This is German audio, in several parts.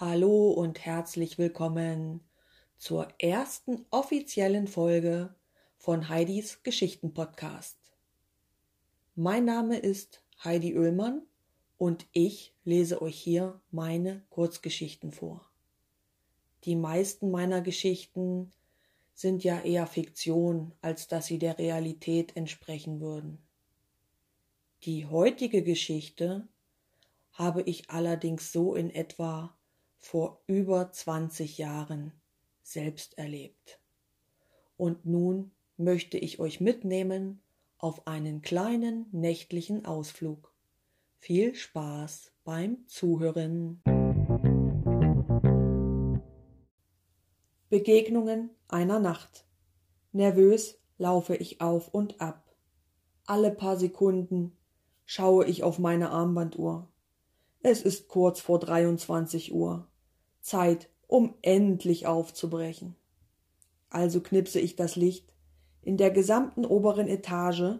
Hallo und herzlich willkommen zur ersten offiziellen Folge von Heidis Geschichten-Podcast. Mein Name ist Heidi Oehlmann und ich lese euch hier meine Kurzgeschichten vor. Die meisten meiner Geschichten sind ja eher Fiktion, als dass sie der Realität entsprechen würden. Die heutige Geschichte habe ich allerdings so in etwa vor über 20 Jahren selbst erlebt. Und nun möchte ich euch mitnehmen auf einen kleinen nächtlichen Ausflug. Viel Spaß beim Zuhören. Begegnungen einer Nacht. Nervös laufe ich auf und ab. Alle paar Sekunden schaue ich auf meine Armbanduhr. Es ist kurz vor 23 Uhr. Zeit, um endlich aufzubrechen. Also knipse ich das Licht in der gesamten oberen Etage,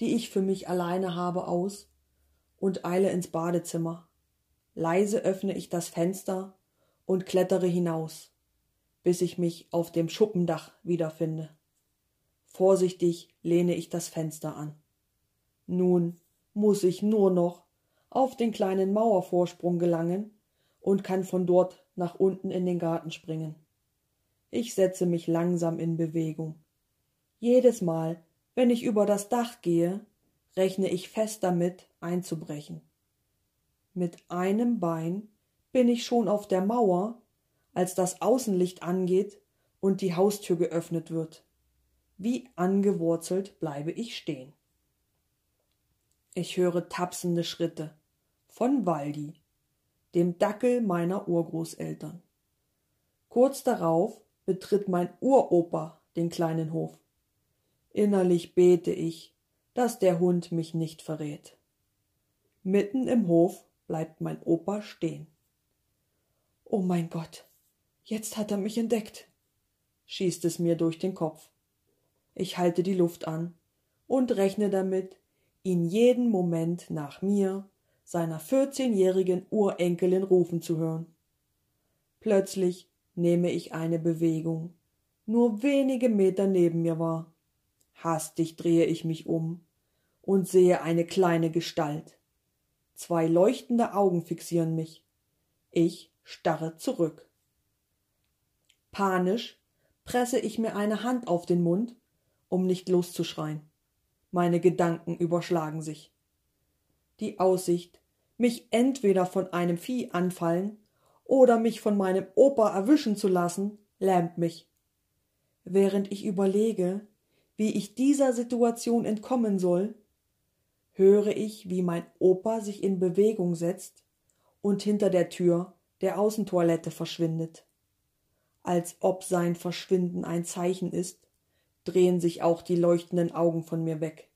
die ich für mich alleine habe, aus und eile ins Badezimmer. Leise öffne ich das Fenster und klettere hinaus, bis ich mich auf dem Schuppendach wiederfinde. Vorsichtig lehne ich das Fenster an. Nun muss ich nur noch auf den kleinen Mauervorsprung gelangen und kann von dort nach unten in den Garten springen. Ich setze mich langsam in Bewegung. Jedes Mal, wenn ich über das Dach gehe, rechne ich fest damit, einzubrechen. Mit einem Bein bin ich schon auf der Mauer, als das Außenlicht angeht und die Haustür geöffnet wird. Wie angewurzelt bleibe ich stehen. Ich höre tapsende Schritte von Waldi dem Dackel meiner Urgroßeltern. Kurz darauf betritt mein Uropa den kleinen Hof. Innerlich bete ich, dass der Hund mich nicht verrät. Mitten im Hof bleibt mein Opa stehen. Oh mein Gott, jetzt hat er mich entdeckt, schießt es mir durch den Kopf. Ich halte die Luft an und rechne damit, ihn jeden Moment nach mir seiner vierzehnjährigen Urenkelin rufen zu hören. Plötzlich nehme ich eine Bewegung, nur wenige Meter neben mir war. Hastig drehe ich mich um und sehe eine kleine Gestalt. Zwei leuchtende Augen fixieren mich. Ich starre zurück. Panisch presse ich mir eine Hand auf den Mund, um nicht loszuschreien. Meine Gedanken überschlagen sich. Die Aussicht mich entweder von einem Vieh anfallen oder mich von meinem Opa erwischen zu lassen, lähmt mich. Während ich überlege, wie ich dieser Situation entkommen soll, höre ich, wie mein Opa sich in Bewegung setzt und hinter der Tür der Außentoilette verschwindet. Als ob sein Verschwinden ein Zeichen ist, drehen sich auch die leuchtenden Augen von mir weg.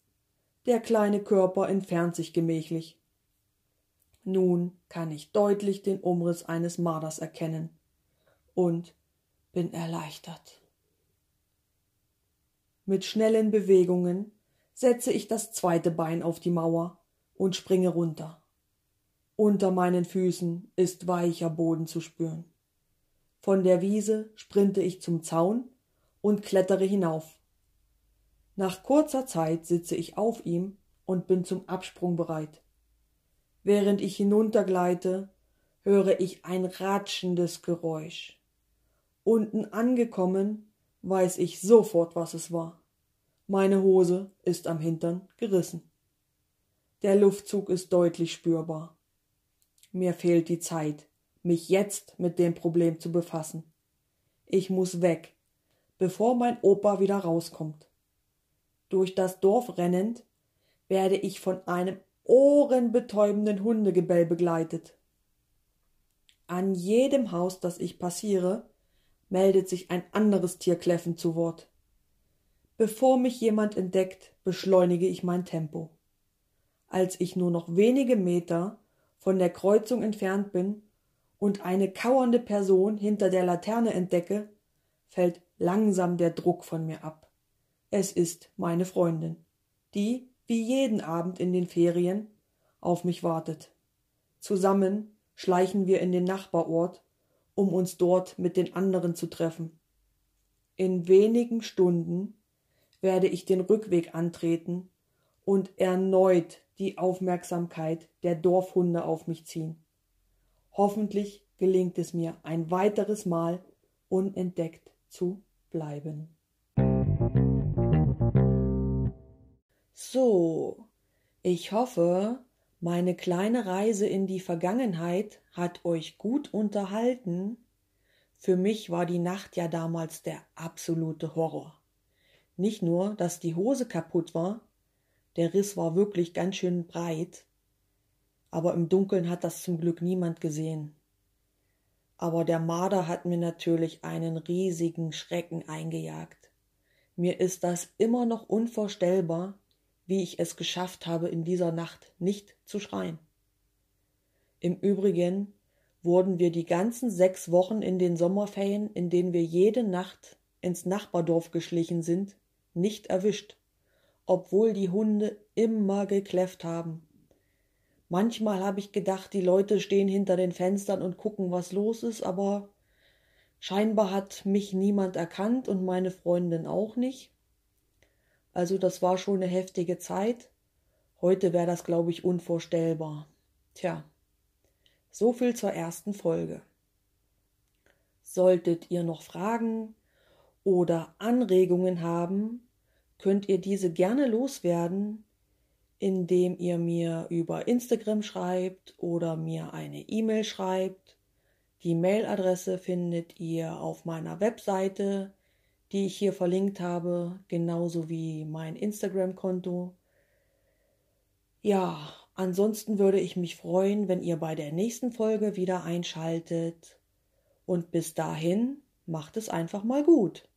Der kleine Körper entfernt sich gemächlich. Nun kann ich deutlich den Umriss eines Marders erkennen und bin erleichtert. Mit schnellen Bewegungen setze ich das zweite Bein auf die Mauer und springe runter. Unter meinen Füßen ist weicher Boden zu spüren. Von der Wiese sprinte ich zum Zaun und klettere hinauf. Nach kurzer Zeit sitze ich auf ihm und bin zum Absprung bereit. Während ich hinuntergleite, höre ich ein ratschendes Geräusch. Unten angekommen, weiß ich sofort, was es war. Meine Hose ist am Hintern gerissen. Der Luftzug ist deutlich spürbar. Mir fehlt die Zeit, mich jetzt mit dem Problem zu befassen. Ich muss weg, bevor mein Opa wieder rauskommt. Durch das Dorf rennend werde ich von einem ohrenbetäubenden Hundegebell begleitet. An jedem Haus, das ich passiere, meldet sich ein anderes Tier kläffend zu Wort. Bevor mich jemand entdeckt, beschleunige ich mein Tempo. Als ich nur noch wenige Meter von der Kreuzung entfernt bin und eine kauernde Person hinter der Laterne entdecke, fällt langsam der Druck von mir ab. Es ist meine Freundin, die wie jeden Abend in den Ferien auf mich wartet. Zusammen schleichen wir in den Nachbarort um uns dort mit den anderen zu treffen. In wenigen Stunden werde ich den Rückweg antreten und erneut die Aufmerksamkeit der Dorfhunde auf mich ziehen. Hoffentlich gelingt es mir ein weiteres Mal unentdeckt zu bleiben. So, ich hoffe, meine kleine Reise in die Vergangenheit hat euch gut unterhalten. Für mich war die Nacht ja damals der absolute Horror. Nicht nur, dass die Hose kaputt war, der Riss war wirklich ganz schön breit, aber im Dunkeln hat das zum Glück niemand gesehen. Aber der Marder hat mir natürlich einen riesigen Schrecken eingejagt. Mir ist das immer noch unvorstellbar, wie ich es geschafft habe, in dieser Nacht nicht zu schreien. Im Übrigen wurden wir die ganzen sechs Wochen in den Sommerferien, in denen wir jede Nacht ins Nachbardorf geschlichen sind, nicht erwischt, obwohl die Hunde immer gekläfft haben. Manchmal habe ich gedacht, die Leute stehen hinter den Fenstern und gucken, was los ist, aber scheinbar hat mich niemand erkannt und meine Freundin auch nicht. Also das war schon eine heftige Zeit. Heute wäre das, glaube ich, unvorstellbar. Tja, so viel zur ersten Folge. Solltet ihr noch Fragen oder Anregungen haben, könnt ihr diese gerne loswerden, indem ihr mir über Instagram schreibt oder mir eine E-Mail schreibt. Die Mailadresse findet ihr auf meiner Webseite die ich hier verlinkt habe, genauso wie mein Instagram-Konto. Ja, ansonsten würde ich mich freuen, wenn ihr bei der nächsten Folge wieder einschaltet. Und bis dahin, macht es einfach mal gut.